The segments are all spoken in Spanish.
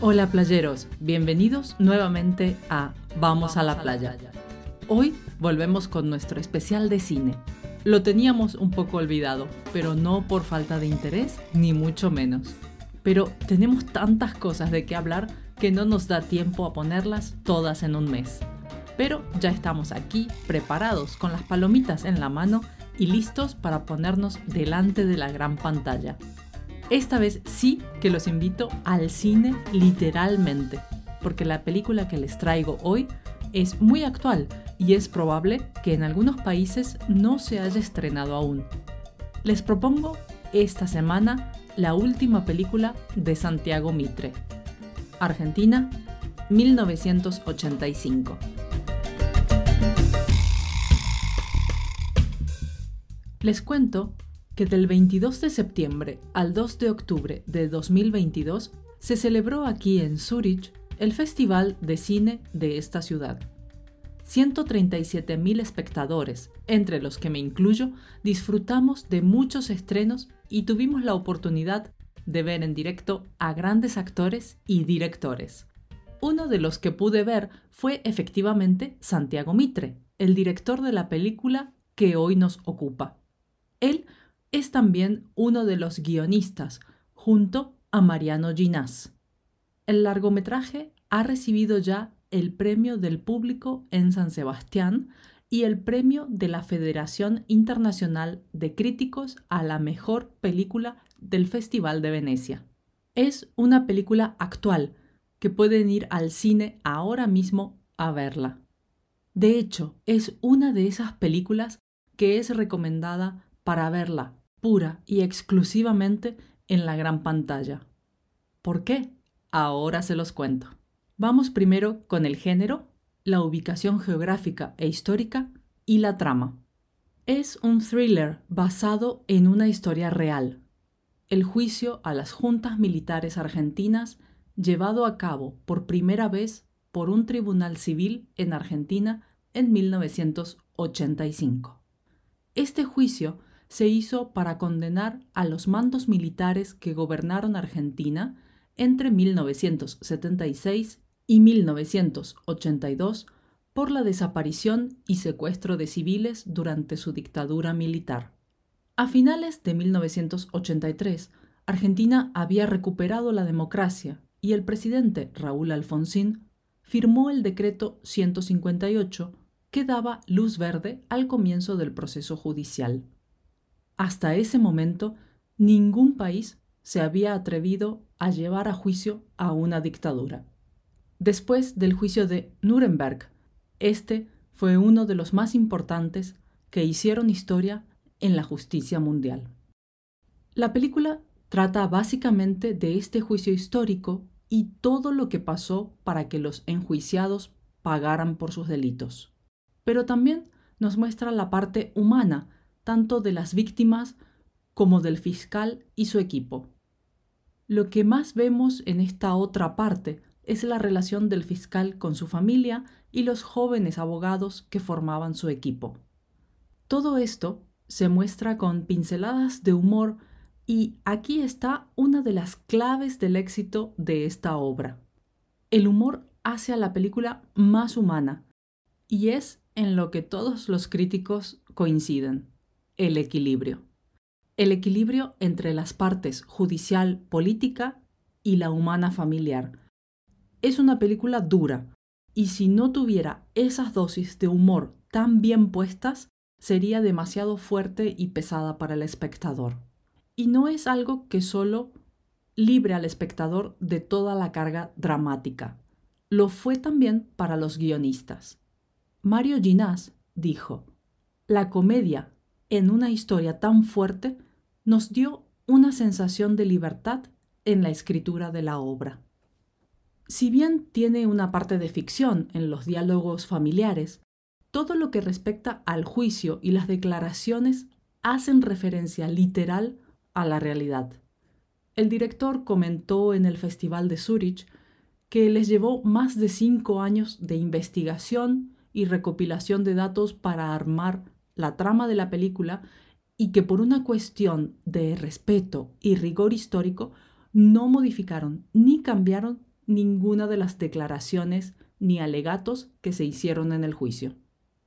Hola playeros, bienvenidos nuevamente a Vamos a la playa. Hoy volvemos con nuestro especial de cine. Lo teníamos un poco olvidado, pero no por falta de interés, ni mucho menos. Pero tenemos tantas cosas de qué hablar que no nos da tiempo a ponerlas todas en un mes. Pero ya estamos aquí, preparados, con las palomitas en la mano y listos para ponernos delante de la gran pantalla. Esta vez sí que los invito al cine literalmente, porque la película que les traigo hoy es muy actual y es probable que en algunos países no se haya estrenado aún. Les propongo esta semana la última película de Santiago Mitre, Argentina, 1985. Les cuento que del 22 de septiembre al 2 de octubre de 2022 se celebró aquí en Zurich el Festival de Cine de esta ciudad. 137.000 espectadores, entre los que me incluyo, disfrutamos de muchos estrenos y tuvimos la oportunidad de ver en directo a grandes actores y directores. Uno de los que pude ver fue efectivamente Santiago Mitre, el director de la película que hoy nos ocupa. Él es también uno de los guionistas, junto a Mariano Ginás. El largometraje ha recibido ya el premio del público en San Sebastián y el premio de la Federación Internacional de Críticos a la mejor película del Festival de Venecia. Es una película actual que pueden ir al cine ahora mismo a verla. De hecho, es una de esas películas que es recomendada para verla pura y exclusivamente en la gran pantalla. ¿Por qué? Ahora se los cuento. Vamos primero con el género, la ubicación geográfica e histórica y la trama. Es un thriller basado en una historia real. El juicio a las juntas militares argentinas llevado a cabo por primera vez por un tribunal civil en Argentina en 1985. Este juicio se hizo para condenar a los mandos militares que gobernaron Argentina entre 1976 y 1982 por la desaparición y secuestro de civiles durante su dictadura militar. A finales de 1983, Argentina había recuperado la democracia y el presidente Raúl Alfonsín firmó el decreto 158 que daba luz verde al comienzo del proceso judicial. Hasta ese momento, ningún país se había atrevido a llevar a juicio a una dictadura. Después del juicio de Nuremberg, este fue uno de los más importantes que hicieron historia en la justicia mundial. La película trata básicamente de este juicio histórico y todo lo que pasó para que los enjuiciados pagaran por sus delitos. Pero también nos muestra la parte humana tanto de las víctimas como del fiscal y su equipo. Lo que más vemos en esta otra parte es la relación del fiscal con su familia y los jóvenes abogados que formaban su equipo. Todo esto se muestra con pinceladas de humor y aquí está una de las claves del éxito de esta obra. El humor hace a la película más humana y es en lo que todos los críticos coinciden el equilibrio. El equilibrio entre las partes judicial política y la humana familiar. Es una película dura, y si no tuviera esas dosis de humor tan bien puestas, sería demasiado fuerte y pesada para el espectador. Y no es algo que solo libre al espectador de toda la carga dramática. Lo fue también para los guionistas. Mario Ginás dijo, La comedia en una historia tan fuerte nos dio una sensación de libertad en la escritura de la obra. Si bien tiene una parte de ficción en los diálogos familiares, todo lo que respecta al juicio y las declaraciones hacen referencia literal a la realidad. El director comentó en el Festival de Zurich que les llevó más de cinco años de investigación y recopilación de datos para armar la trama de la película y que por una cuestión de respeto y rigor histórico no modificaron ni cambiaron ninguna de las declaraciones ni alegatos que se hicieron en el juicio.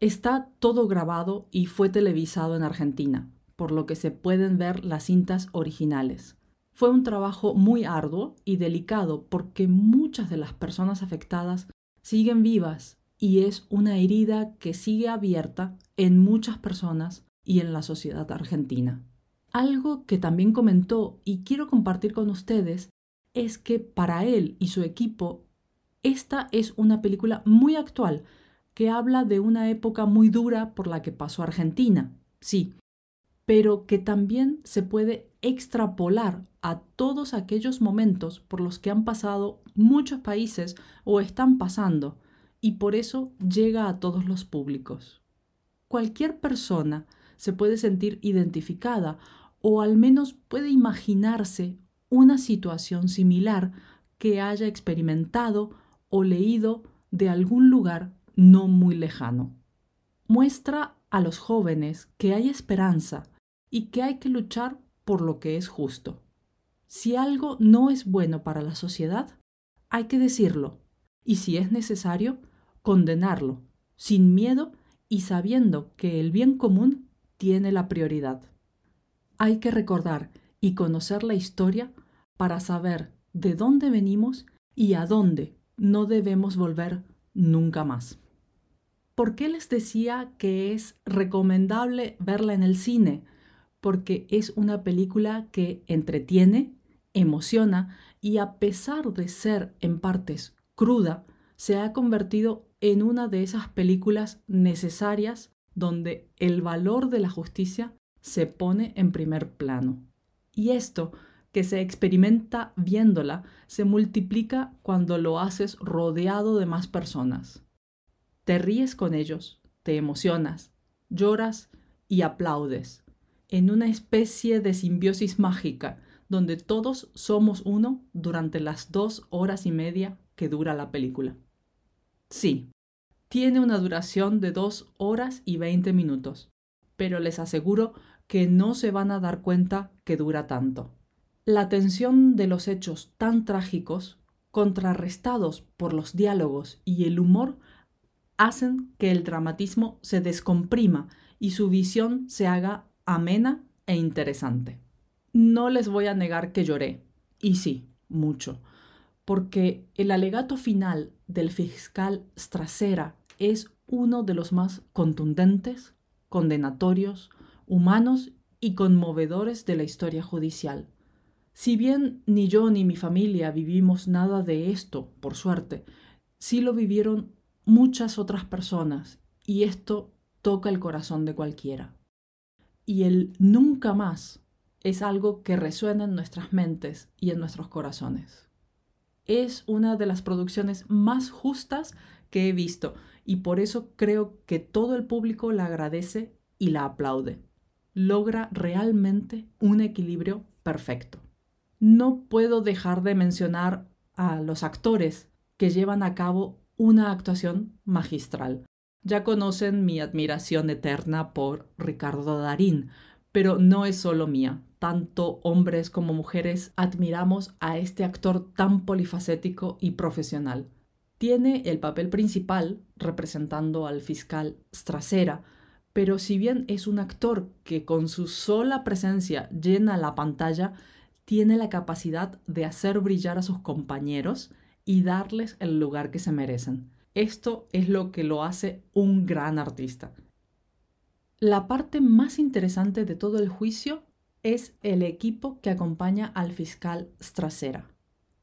Está todo grabado y fue televisado en Argentina, por lo que se pueden ver las cintas originales. Fue un trabajo muy arduo y delicado porque muchas de las personas afectadas siguen vivas y es una herida que sigue abierta en muchas personas y en la sociedad argentina. Algo que también comentó y quiero compartir con ustedes es que para él y su equipo esta es una película muy actual que habla de una época muy dura por la que pasó Argentina, sí, pero que también se puede extrapolar a todos aquellos momentos por los que han pasado muchos países o están pasando, y por eso llega a todos los públicos. Cualquier persona se puede sentir identificada o al menos puede imaginarse una situación similar que haya experimentado o leído de algún lugar no muy lejano. Muestra a los jóvenes que hay esperanza y que hay que luchar por lo que es justo. Si algo no es bueno para la sociedad, hay que decirlo y si es necesario, condenarlo, sin miedo y sabiendo que el bien común tiene la prioridad. Hay que recordar y conocer la historia para saber de dónde venimos y a dónde no debemos volver nunca más. ¿Por qué les decía que es recomendable verla en el cine? Porque es una película que entretiene, emociona y a pesar de ser en partes cruda, se ha convertido en una de esas películas necesarias donde el valor de la justicia se pone en primer plano. Y esto que se experimenta viéndola se multiplica cuando lo haces rodeado de más personas. Te ríes con ellos, te emocionas, lloras y aplaudes, en una especie de simbiosis mágica donde todos somos uno durante las dos horas y media que dura la película. Sí, tiene una duración de dos horas y veinte minutos, pero les aseguro que no se van a dar cuenta que dura tanto. La tensión de los hechos tan trágicos, contrarrestados por los diálogos y el humor, hacen que el dramatismo se descomprima y su visión se haga amena e interesante. No les voy a negar que lloré, y sí, mucho, porque el alegato final del fiscal Strasera es uno de los más contundentes, condenatorios, humanos y conmovedores de la historia judicial. Si bien ni yo ni mi familia vivimos nada de esto, por suerte, sí lo vivieron muchas otras personas y esto toca el corazón de cualquiera. Y el nunca más es algo que resuena en nuestras mentes y en nuestros corazones. Es una de las producciones más justas que he visto y por eso creo que todo el público la agradece y la aplaude. Logra realmente un equilibrio perfecto no puedo dejar de mencionar a los actores que llevan a cabo una actuación magistral. Ya conocen mi admiración eterna por Ricardo Darín, pero no es solo mía. Tanto hombres como mujeres admiramos a este actor tan polifacético y profesional. Tiene el papel principal representando al fiscal Strasera, pero si bien es un actor que con su sola presencia llena la pantalla, tiene la capacidad de hacer brillar a sus compañeros y darles el lugar que se merecen. Esto es lo que lo hace un gran artista. La parte más interesante de todo el juicio es el equipo que acompaña al fiscal Strasera.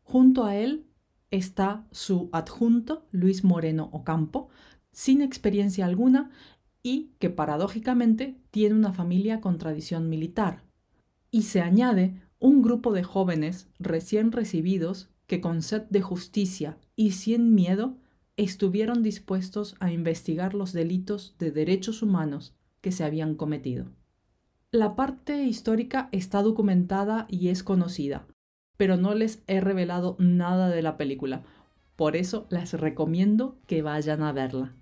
Junto a él está su adjunto, Luis Moreno Ocampo, sin experiencia alguna y que paradójicamente tiene una familia con tradición militar. Y se añade un grupo de jóvenes recién recibidos que con sed de justicia y sin miedo estuvieron dispuestos a investigar los delitos de derechos humanos que se habían cometido. La parte histórica está documentada y es conocida, pero no les he revelado nada de la película, por eso les recomiendo que vayan a verla,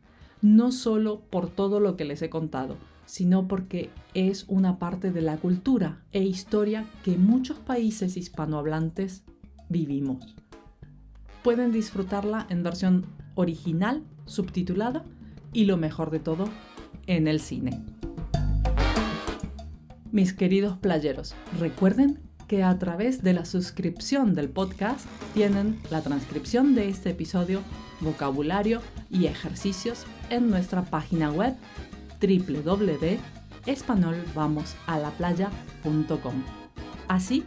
no solo por todo lo que les he contado, sino porque es una parte de la cultura e historia que muchos países hispanohablantes vivimos. pueden disfrutarla en versión original, subtitulada y lo mejor de todo, en el cine. Mis queridos playeros, recuerden que a través de la suscripción del podcast tienen la transcripción de este episodio, vocabulario y ejercicios en nuestra página web www.espanolvamosalaplaya.com, así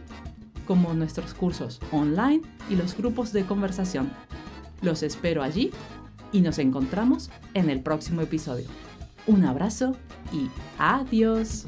como nuestros cursos online y los grupos de conversación. Los espero allí y nos encontramos en el próximo episodio. Un abrazo y adiós.